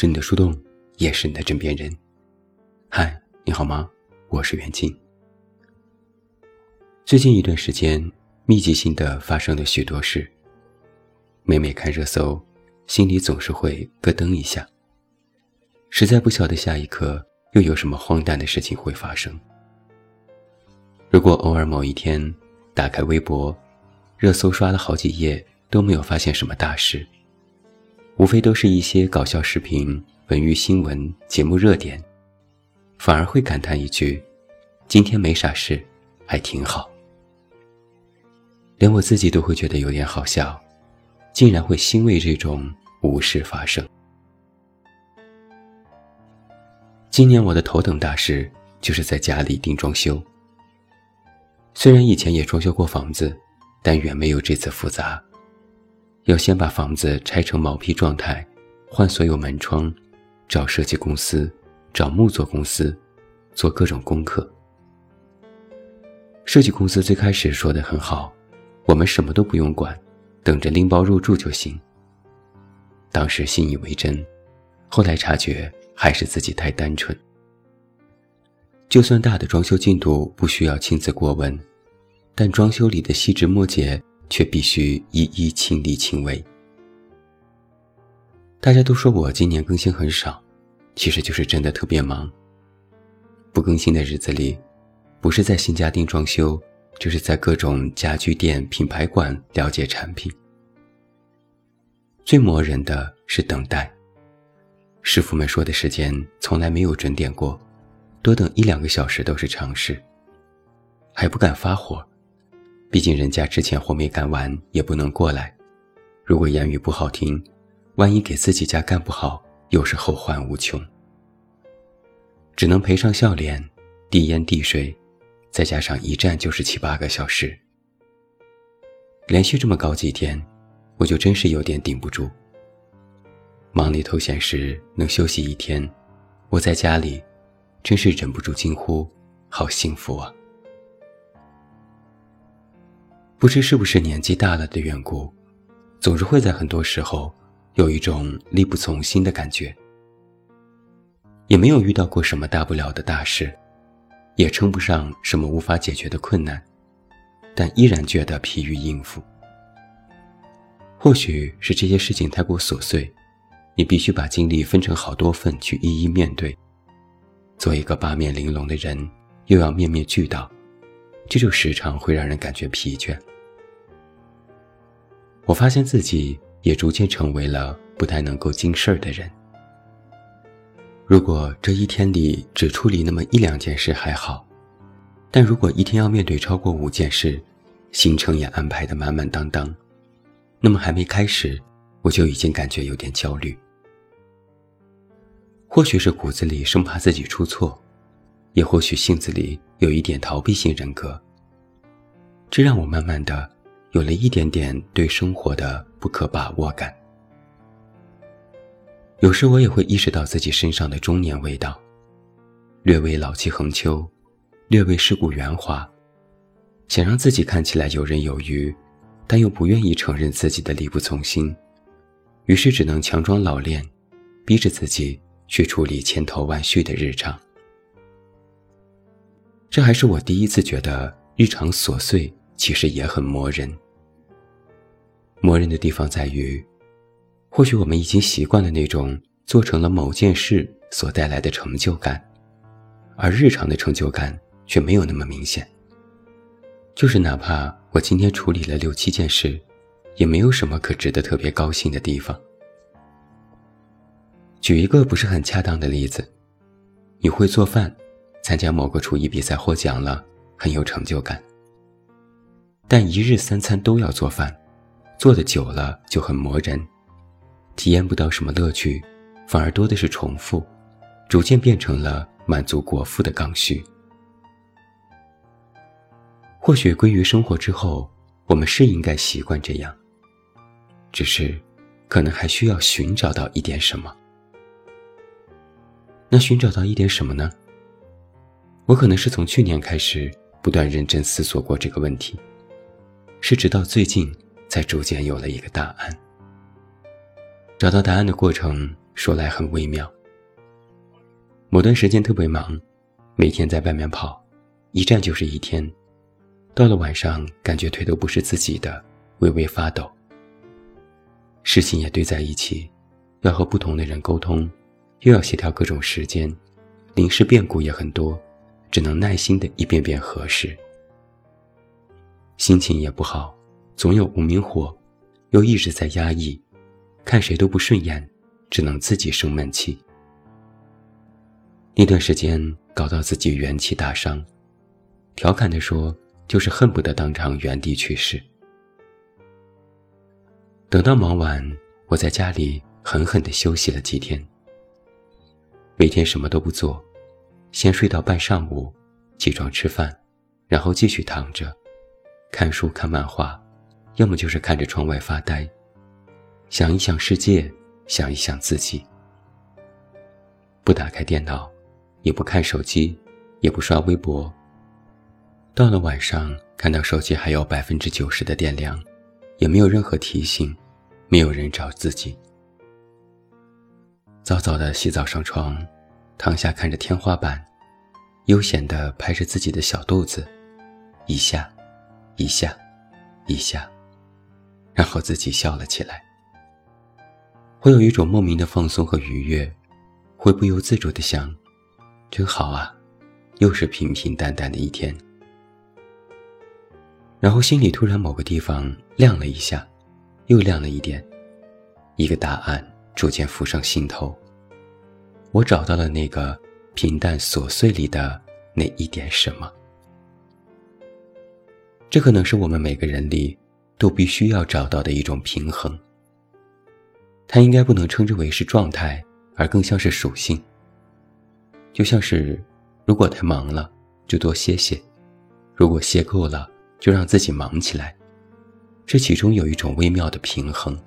是你的树洞，也是你的枕边人。嗨，你好吗？我是袁静。最近一段时间，密集性的发生了许多事。每每看热搜，心里总是会咯噔一下。实在不晓得下一刻又有什么荒诞的事情会发生。如果偶尔某一天打开微博，热搜刷了好几页都没有发现什么大事，无非都是一些搞笑视频、文娱新闻、节目热点，反而会感叹一句：“今天没啥事，还挺好。”连我自己都会觉得有点好笑，竟然会欣慰这种无事发生。今年我的头等大事就是在家里定装修。虽然以前也装修过房子，但远没有这次复杂。要先把房子拆成毛坯状态，换所有门窗，找设计公司，找木作公司，做各种功课。设计公司最开始说的很好，我们什么都不用管，等着拎包入住就行。当时信以为真，后来察觉还是自己太单纯。就算大的装修进度不需要亲自过问，但装修里的细枝末节却必须一一亲力亲为。大家都说我今年更新很少，其实就是真的特别忙。不更新的日子里，不是在新家电装修，就是在各种家居店、品牌馆了解产品。最磨人的是等待，师傅们说的时间从来没有准点过。多等一两个小时都是常事，还不敢发火，毕竟人家之前活没干完也不能过来。如果言语不好听，万一给自己家干不好，又是后患无穷。只能赔上笑脸，递烟递水，再加上一站就是七八个小时，连续这么搞几天，我就真是有点顶不住。忙里偷闲时能休息一天，我在家里。真是忍不住惊呼：“好幸福啊！”不知是不是年纪大了的缘故，总是会在很多时候有一种力不从心的感觉。也没有遇到过什么大不了的大事，也称不上什么无法解决的困难，但依然觉得疲于应付。或许是这些事情太过琐碎，你必须把精力分成好多份去一一面对。做一个八面玲珑的人，又要面面俱到，这就时常会让人感觉疲倦。我发现自己也逐渐成为了不太能够经事儿的人。如果这一天里只处理那么一两件事还好，但如果一天要面对超过五件事，行程也安排的满满当当，那么还没开始，我就已经感觉有点焦虑。或许是骨子里生怕自己出错，也或许性子里有一点逃避性人格。这让我慢慢的有了一点点对生活的不可把握感。有时我也会意识到自己身上的中年味道，略微老气横秋，略微世故圆滑，想让自己看起来游刃有余，但又不愿意承认自己的力不从心，于是只能强装老练，逼着自己。去处理千头万绪的日常，这还是我第一次觉得日常琐碎其实也很磨人。磨人的地方在于，或许我们已经习惯了那种做成了某件事所带来的成就感，而日常的成就感却没有那么明显。就是哪怕我今天处理了六七件事，也没有什么可值得特别高兴的地方。举一个不是很恰当的例子，你会做饭，参加某个厨艺比赛获奖了，很有成就感。但一日三餐都要做饭，做的久了就很磨人，体验不到什么乐趣，反而多的是重复，逐渐变成了满足国父的刚需。或许归于生活之后，我们是应该习惯这样，只是，可能还需要寻找到一点什么。那寻找到一点什么呢？我可能是从去年开始不断认真思索过这个问题，是直到最近才逐渐有了一个答案。找到答案的过程说来很微妙。某段时间特别忙，每天在外面跑，一站就是一天。到了晚上，感觉腿都不是自己的，微微发抖。事情也堆在一起，要和不同的人沟通，又要协调各种时间，临时变故也很多，只能耐心的一遍遍核实。心情也不好，总有无名火，又一直在压抑，看谁都不顺眼，只能自己生闷气。那段时间搞到自己元气大伤，调侃地说，就是恨不得当场原地去世。等到忙完，我在家里狠狠地休息了几天。每天什么都不做，先睡到半上午，起床吃饭，然后继续躺着，看书看漫画，要么就是看着窗外发呆，想一想世界，想一想自己，不打开电脑。也不看手机，也不刷微博。到了晚上，看到手机还有百分之九十的电量，也没有任何提醒，没有人找自己。早早的洗澡上床，躺下看着天花板，悠闲的拍着自己的小肚子，一下，一下，一下，然后自己笑了起来。会有一种莫名的放松和愉悦，会不由自主的想。真好啊，又是平平淡淡的一天。然后心里突然某个地方亮了一下，又亮了一点，一个答案逐渐浮上心头。我找到了那个平淡琐碎里的那一点什么。这可能是我们每个人里都必须要找到的一种平衡。它应该不能称之为是状态，而更像是属性。就像是，如果太忙了，就多歇歇；如果歇够了，就让自己忙起来。这其中有一种微妙的平衡。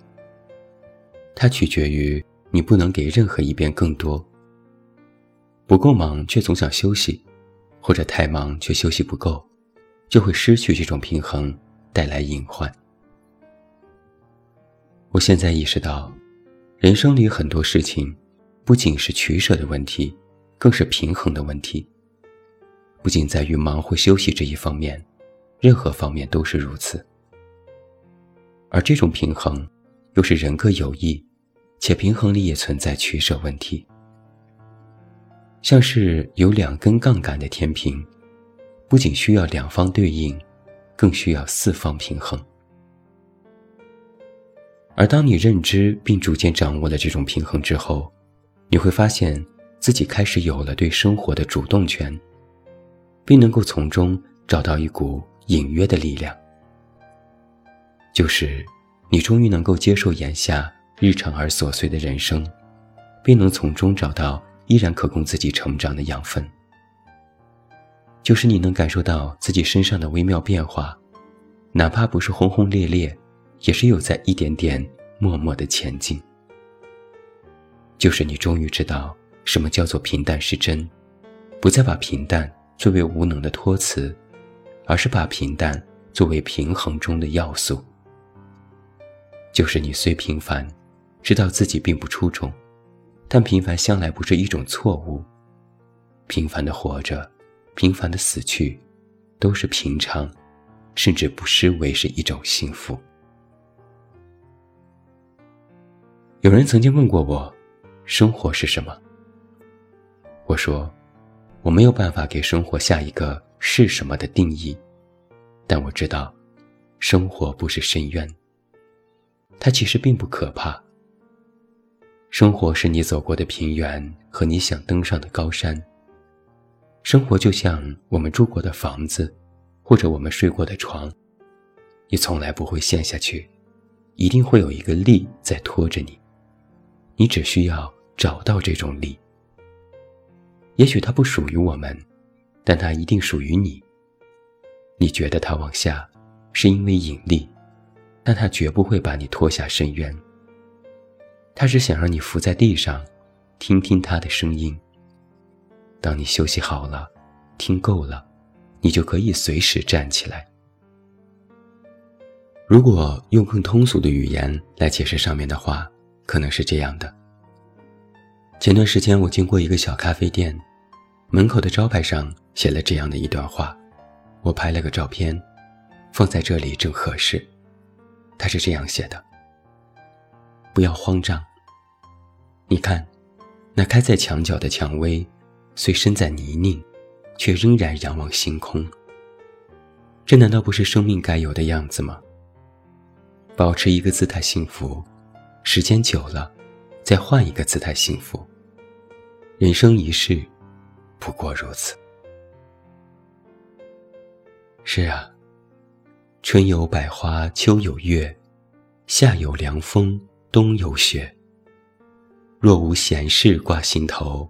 它取决于你不能给任何一边更多。不够忙却总想休息，或者太忙却休息不够，就会失去这种平衡，带来隐患。我现在意识到，人生里很多事情，不仅是取舍的问题。更是平衡的问题，不仅在于忙或休息这一方面，任何方面都是如此。而这种平衡，又是人各有异，且平衡里也存在取舍问题。像是有两根杠杆的天平，不仅需要两方对应，更需要四方平衡。而当你认知并逐渐掌握了这种平衡之后，你会发现。自己开始有了对生活的主动权，并能够从中找到一股隐约的力量，就是你终于能够接受眼下日常而琐碎的人生，并能从中找到依然可供自己成长的养分，就是你能感受到自己身上的微妙变化，哪怕不是轰轰烈烈，也是有在一点点默默的前进，就是你终于知道。什么叫做平淡是真？不再把平淡作为无能的托词，而是把平淡作为平衡中的要素。就是你虽平凡，知道自己并不出众，但平凡向来不是一种错误。平凡的活着，平凡的死去，都是平常，甚至不失为是一种幸福。有人曾经问过我，生活是什么？我说，我没有办法给生活下一个是什么的定义，但我知道，生活不是深渊。它其实并不可怕。生活是你走过的平原和你想登上的高山。生活就像我们住过的房子，或者我们睡过的床，你从来不会陷下去，一定会有一个力在拖着你。你只需要找到这种力。也许它不属于我们，但它一定属于你。你觉得它往下，是因为引力，但它绝不会把你拖下深渊。它只想让你伏在地上，听听它的声音。当你休息好了，听够了，你就可以随时站起来。如果用更通俗的语言来解释上面的话，可能是这样的：前段时间我经过一个小咖啡店，门口的招牌上写了这样的一段话，我拍了个照片，放在这里正合适。他是这样写的：“不要慌张。你看，那开在墙角的蔷薇，虽身在泥泞，却仍然仰望星空。这难道不是生命该有的样子吗？保持一个姿态幸福，时间久了，再换一个姿态幸福。”人生一世，不过如此。是啊，春有百花，秋有月，夏有凉风，冬有雪。若无闲事挂心头，